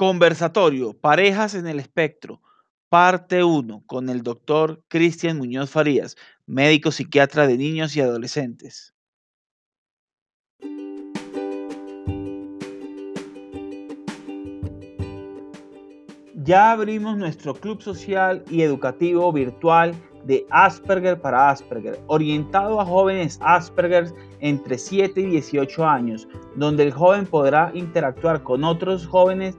Conversatorio, Parejas en el Espectro, parte 1, con el doctor Cristian Muñoz Farías, médico psiquiatra de niños y adolescentes. Ya abrimos nuestro club social y educativo virtual de Asperger para Asperger, orientado a jóvenes Asperger entre 7 y 18 años, donde el joven podrá interactuar con otros jóvenes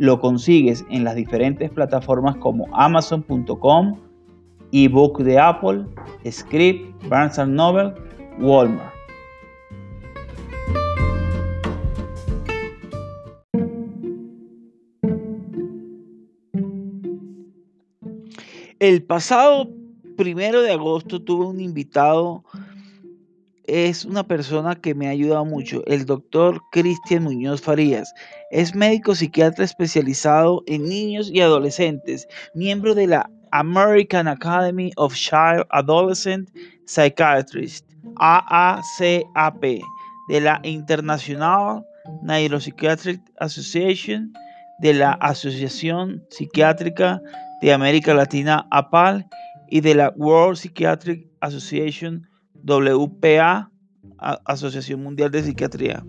lo consigues en las diferentes plataformas como amazon.com, ebook de Apple, Script, Barnes Noble, Walmart. El pasado primero de agosto tuve un invitado es una persona que me ha ayudado mucho, el doctor Cristian Muñoz Farías. Es médico psiquiatra especializado en niños y adolescentes, miembro de la American Academy of Child Adolescent Psychiatrists, AACAP, de la International Neuropsychiatric Association, de la Asociación Psiquiátrica de América Latina, APAL, y de la World Psychiatric Association, WPA, Asociación Mundial de Psiquiatría.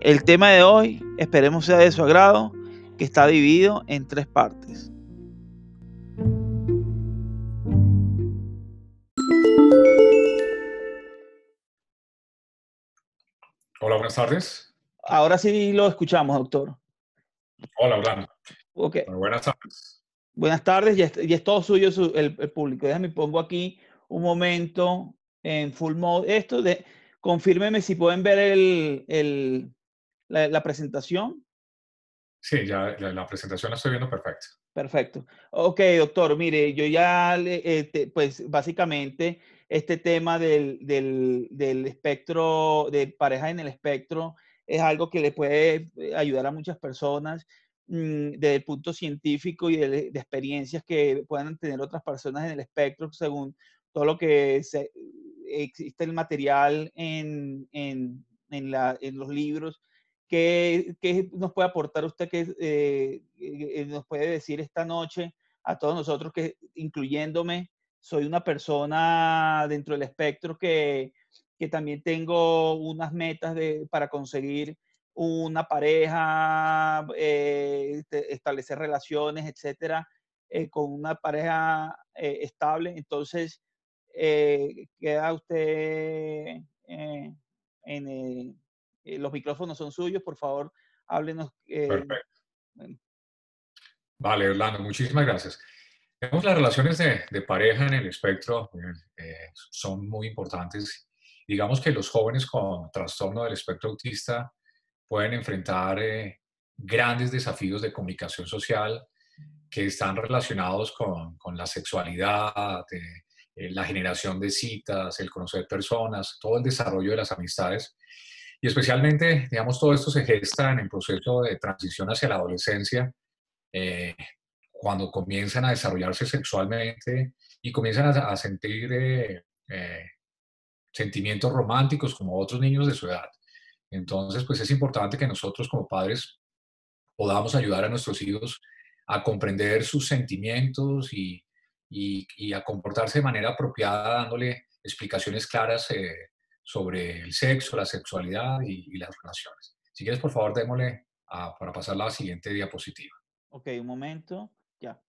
El tema de hoy, esperemos sea de su agrado, que está dividido en tres partes. Hola, buenas tardes. Ahora sí lo escuchamos, doctor. Hola, Orlando. Okay. buenas tardes. Buenas tardes, y es, todo suyo el, el, público. Déjame pongo aquí un momento en full mode. Esto de, confírmeme si pueden ver el, la, presentación. Sí, ya la, presentación la estoy viendo perfecta. Perfecto. Ok, doctor, mire, yo ya, este, pues básicamente este tema del, del, del, espectro, de pareja en el espectro, es algo que le puede eh, ayudar a muchas personas mm, desde el punto científico y de, de, experiencias que puedan tener otras personas en el espectro según todo lo que existe el material en, en, en, la, en los libros. ¿Qué, ¿Qué, nos puede aportar usted que eh, eh, nos puede decir esta noche a todos nosotros que, incluyéndome, soy una persona dentro del espectro que, que también tengo unas metas de, para conseguir una pareja, eh, establecer relaciones, etcétera, con una pareja estable. Entonces, eh, queda usted eh, en eh, los micrófonos son suyos, por favor, háblenos. Perfecto. Vale, Orlando, muchísimas gracias. Vemos las relaciones de, de, pareja en el espectro son muy importantes. Digamos que los jóvenes con trastorno del espectro autista pueden enfrentar grandes desafíos de comunicación social que están relacionados con, con la sexualidad, eh, la generación de citas, el conocer personas, todo el desarrollo de las amistades. Y especialmente, digamos, todo esto se gesta en el proceso de transición hacia la adolescencia, eh, cuando comienzan a desarrollarse sexualmente y comienzan a, sentir eh, eh, sentimientos románticos como otros niños de su edad. Entonces, pues es importante que nosotros como padres podamos ayudar a nuestros hijos a comprender sus sentimientos y, a comportarse de manera apropiada, dándole explicaciones claras eh, sobre el sexo, la sexualidad y, las relaciones. Si quieres, por favor, démosle para pasar la siguiente diapositiva. Ok, un momento, ya.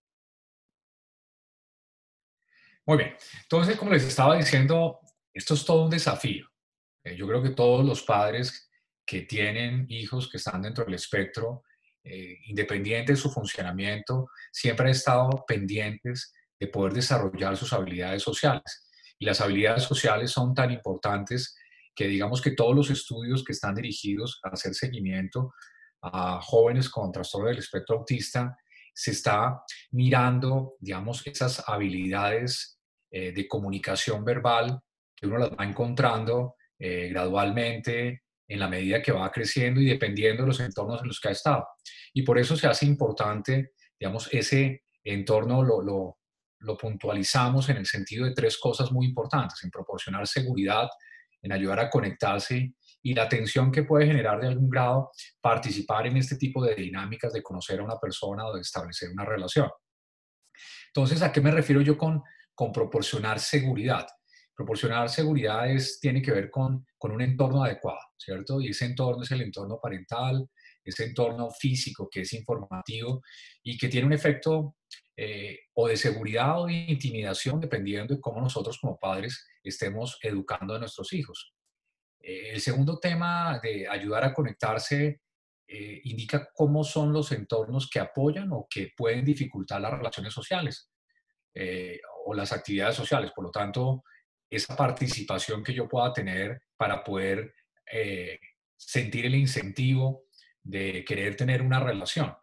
Muy bien. Entonces, como les estaba diciendo, esto es todo un desafío. Eh, yo creo que todos los padres que tienen hijos que están dentro del espectro, eh, independiente de su funcionamiento, siempre han estado pendientes de poder desarrollar sus habilidades sociales. Y las habilidades sociales son tan importantes que digamos que todos los estudios que están dirigidos a hacer seguimiento a jóvenes con trastorno del espectro autista, se está mirando, digamos, esas habilidades eh, de comunicación verbal que uno las va encontrando eh, gradualmente en la medida que va creciendo y dependiendo de los entornos en los que ha estado. Y por eso se hace importante, digamos, ese entorno lo, lo puntualizamos en el sentido de tres cosas muy importantes, en proporcionar seguridad, en ayudar a conectarse y la atención que puede generar de algún grado participar en este tipo de dinámicas de conocer a una persona o de establecer una relación. Entonces, ¿a qué me refiero yo con, con proporcionar seguridad? Proporcionar seguridad es, tiene que ver con, con un entorno adecuado, ¿cierto? Y ese entorno es el entorno parental, ese entorno físico que es informativo y que tiene un efecto eh, o de seguridad o de intimidación, dependiendo de cómo nosotros como padres estemos educando a nuestros hijos. Eh, el segundo tema de ayudar a conectarse eh, indica cómo son los entornos que apoyan o que pueden dificultar las relaciones sociales o las actividades sociales. Por lo tanto, esa participación que yo pueda tener para poder sentir el incentivo de querer tener una relación.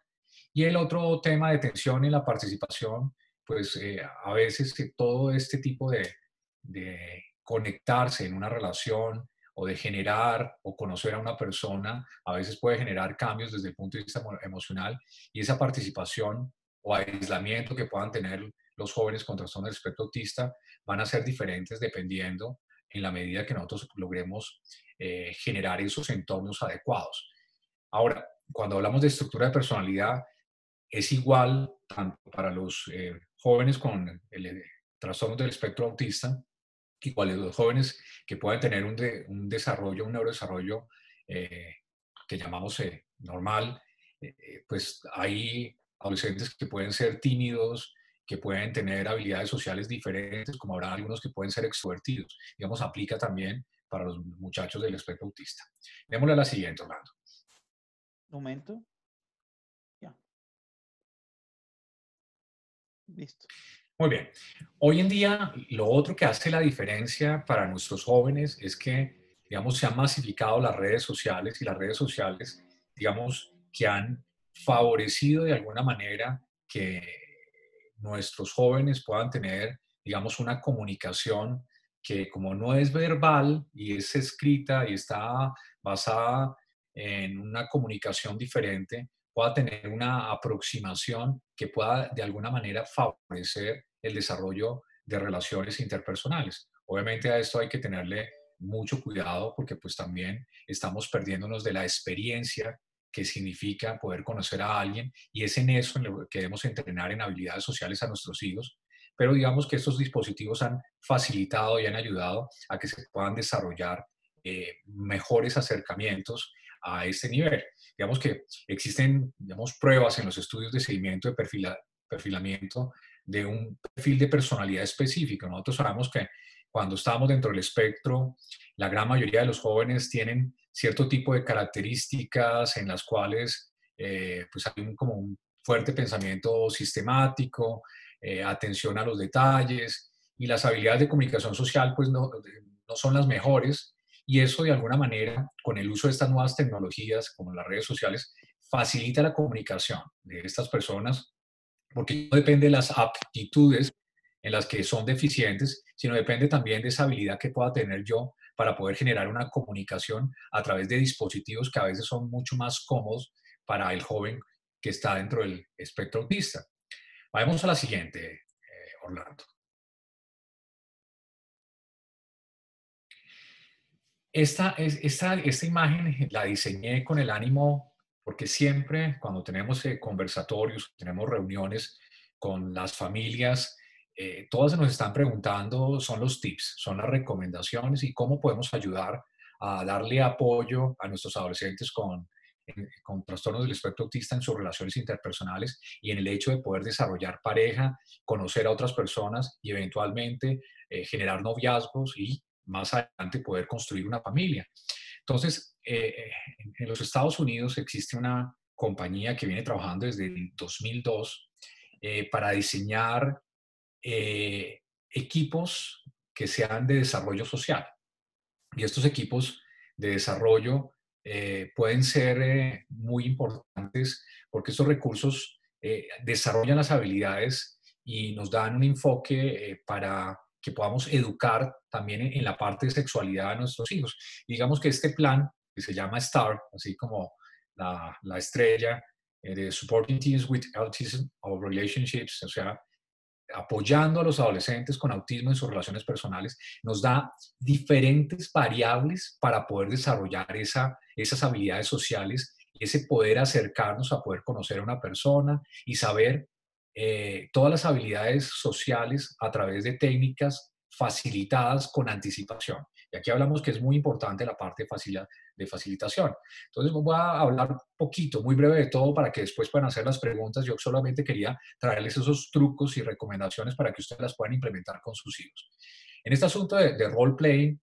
Y el otro tema de tensión en la participación, pues eh, a veces todo este tipo de, de conectarse en una relación o de generar o conocer a una persona, a veces puede generar cambios desde el punto de vista emocional y esa participación o aislamiento que puedan tener los jóvenes con trastorno del espectro autista van a ser diferentes dependiendo en la medida que nosotros logremos eh, generar esos entornos adecuados. Ahora, cuando hablamos de estructura de personalidad, es igual tanto para los eh, jóvenes con el, eh, trastorno del espectro autista, igual los jóvenes que pueden tener un, un desarrollo, un neurodesarrollo eh, que llamamos normal, pues hay adolescentes que pueden ser tímidos, que pueden tener habilidades sociales diferentes, como habrá algunos que pueden ser extrovertidos. Digamos, aplica también para los muchachos del espectro autista. Démosle a la siguiente, Orlando. momento. Listo. Muy bien. Hoy en día, lo otro que hace la diferencia para nuestros jóvenes es que, digamos, se han masificado las redes sociales y las redes sociales, digamos, que han favorecido de alguna manera que nuestros jóvenes puedan tener, digamos, una comunicación que como no es verbal y es escrita y está basada en una comunicación diferente, pueda tener una aproximación que pueda de alguna manera favorecer el desarrollo de relaciones interpersonales. Obviamente a esto hay que tenerle mucho cuidado porque pues también estamos perdiéndonos de la experiencia que significa poder conocer a alguien y es en eso en lo que debemos entrenar en habilidades sociales a nuestros hijos. Pero digamos que estos dispositivos han facilitado y han ayudado a que se puedan desarrollar eh, mejores acercamientos a este nivel. Digamos que existen digamos, pruebas en los estudios de seguimiento de perfilamiento de un perfil de personalidad específico. Nosotros sabemos que cuando estamos dentro del espectro, la gran mayoría de los jóvenes tienen cierto tipo de características en las cuales eh, pues hay un, como un fuerte pensamiento sistemático, eh, atención a los detalles y las habilidades de comunicación social pues no, no son las mejores y eso de alguna manera, con el uso de estas nuevas tecnologías como las redes sociales, facilita la comunicación de estas personas porque no depende de las aptitudes en las que son deficientes, sino depende también de esa habilidad que pueda tener yo para poder generar una comunicación a través de dispositivos que a veces son mucho más cómodos para el joven que está dentro del espectro autista. Vamos a la siguiente, eh, Orlando. Esta, esta, esta imagen la diseñé con el ánimo, porque siempre cuando tenemos eh, conversatorios, tenemos reuniones con las familias, eh, todas nos están preguntando, son los tips, son las recomendaciones y cómo podemos ayudar a darle apoyo a nuestros adolescentes con, con trastornos del espectro autista en sus relaciones interpersonales y en el hecho de poder desarrollar pareja, conocer a otras personas y eventualmente eh, generar noviazgos y más adelante poder construir una familia. Entonces, eh, en, los Estados Unidos existe una compañía que viene trabajando desde el 2002 eh, para diseñar eh, equipos que sean de desarrollo social. Y estos equipos de desarrollo pueden ser muy importantes porque estos recursos desarrollan las habilidades y nos dan un enfoque para que podamos educar también en, la parte de sexualidad a nuestros hijos. digamos que este plan, que se llama STAR, así como la, la estrella eh, de Supporting Teens with Autism or Relationships, o sea, apoyando a los adolescentes con autismo en sus relaciones personales, nos da diferentes variables para poder desarrollar esa, esas habilidades sociales ese poder acercarnos a poder conocer a una persona y saber eh, todas las habilidades sociales a través de técnicas facilitadas con anticipación. Y aquí hablamos que es muy importante la parte de facilitación. Entonces voy a hablar poquito, muy breve de todo para que después puedan hacer las preguntas. Yo solamente quería traerles esos trucos y recomendaciones para que ustedes las puedan implementar con sus hijos. En este asunto de, role play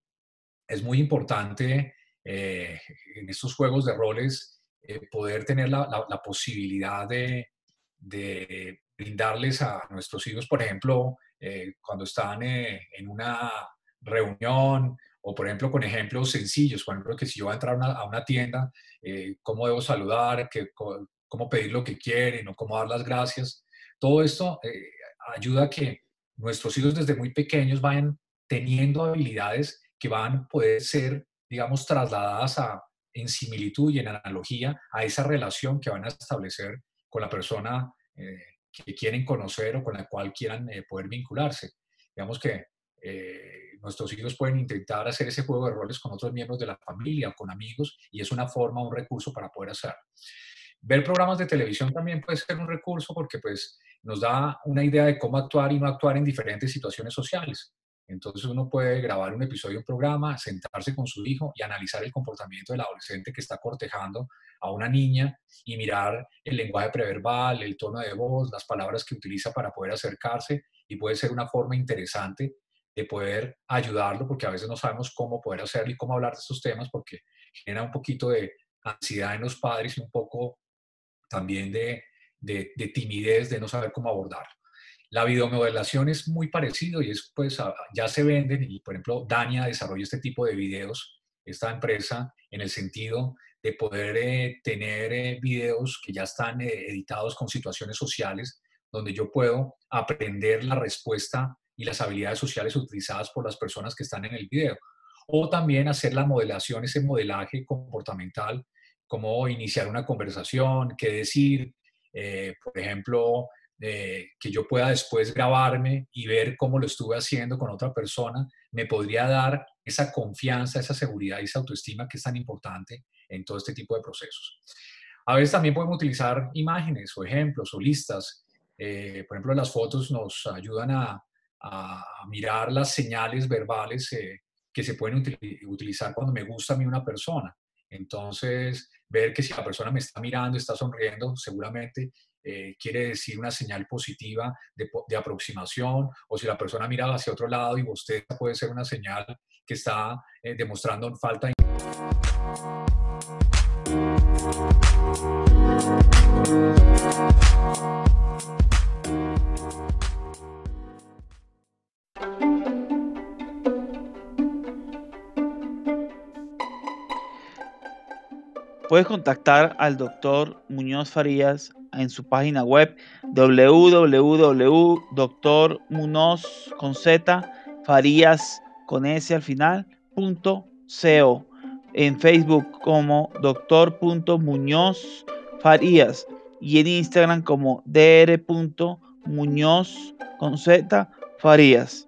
es muy importante eh, en estos juegos de roles eh, poder tener la, posibilidad de, de brindarles a nuestros hijos, por ejemplo, eh, cuando están eh, en una reunión o, por ejemplo, con ejemplos sencillos, por ejemplo, que si yo voy a entrar a una, tienda, eh, cómo debo saludar, que, cómo pedir lo que quieren o cómo dar las gracias. Todo esto ayuda a que nuestros hijos desde muy pequeños vayan teniendo habilidades que van a poder ser, digamos, trasladadas a, en similitud y en analogía a esa relación que van a establecer con la persona que quieren conocer o con la cual quieran eh, poder vincularse. Digamos que eh, nuestros hijos pueden intentar hacer ese juego de roles con otros miembros de la familia o con amigos y es una forma, un recurso para poder hacerlo. Ver programas de televisión también puede ser un recurso porque pues nos da una idea de cómo actuar y no actuar en diferentes situaciones sociales. Entonces uno puede grabar un episodio un programa, sentarse con su hijo y analizar el comportamiento del adolescente que está cortejando a una niña y mirar el lenguaje preverbal, el tono de voz, las palabras que utiliza para poder acercarse y puede ser una forma interesante de poder ayudarlo porque a veces no sabemos cómo poder hacerlo y cómo hablar de estos temas porque genera un poquito de ansiedad en los padres y un poco también de, de, de timidez de no saber cómo abordarlo. La videomodelación es muy parecido y es, pues, ya se venden y, por ejemplo, Dania desarrolla este tipo de videos, esta empresa, en el sentido de poder eh, tener eh, videos que ya están eh, editados con situaciones sociales, donde yo puedo aprender la respuesta y las habilidades sociales utilizadas por las personas que están en el video. O también hacer la modelación, ese modelaje comportamental, como iniciar una conversación, qué decir, por ejemplo, que yo pueda después grabarme y ver cómo lo estuve haciendo con otra persona, me podría dar esa confianza, esa seguridad y esa autoestima que es tan importante en todo este tipo de procesos. A veces también podemos utilizar imágenes o ejemplos o listas. Eh, por ejemplo, las fotos nos ayudan a, mirar las señales verbales eh, que se pueden utilizar cuando me gusta a mí una persona. Entonces, ver que si la persona me está mirando, está sonriendo, seguramente eh, quiere decir una señal positiva de, aproximación, o si la persona mira hacia otro lado y usted puede ser una señal que está eh, demostrando falta de... Puedes contactar al doctor Muñoz Farías en su página web www.doctormunoz con Farías con S al final en Facebook como doctor.muñoz Farías y en Instagram como dr. Muñoz con Z Farías.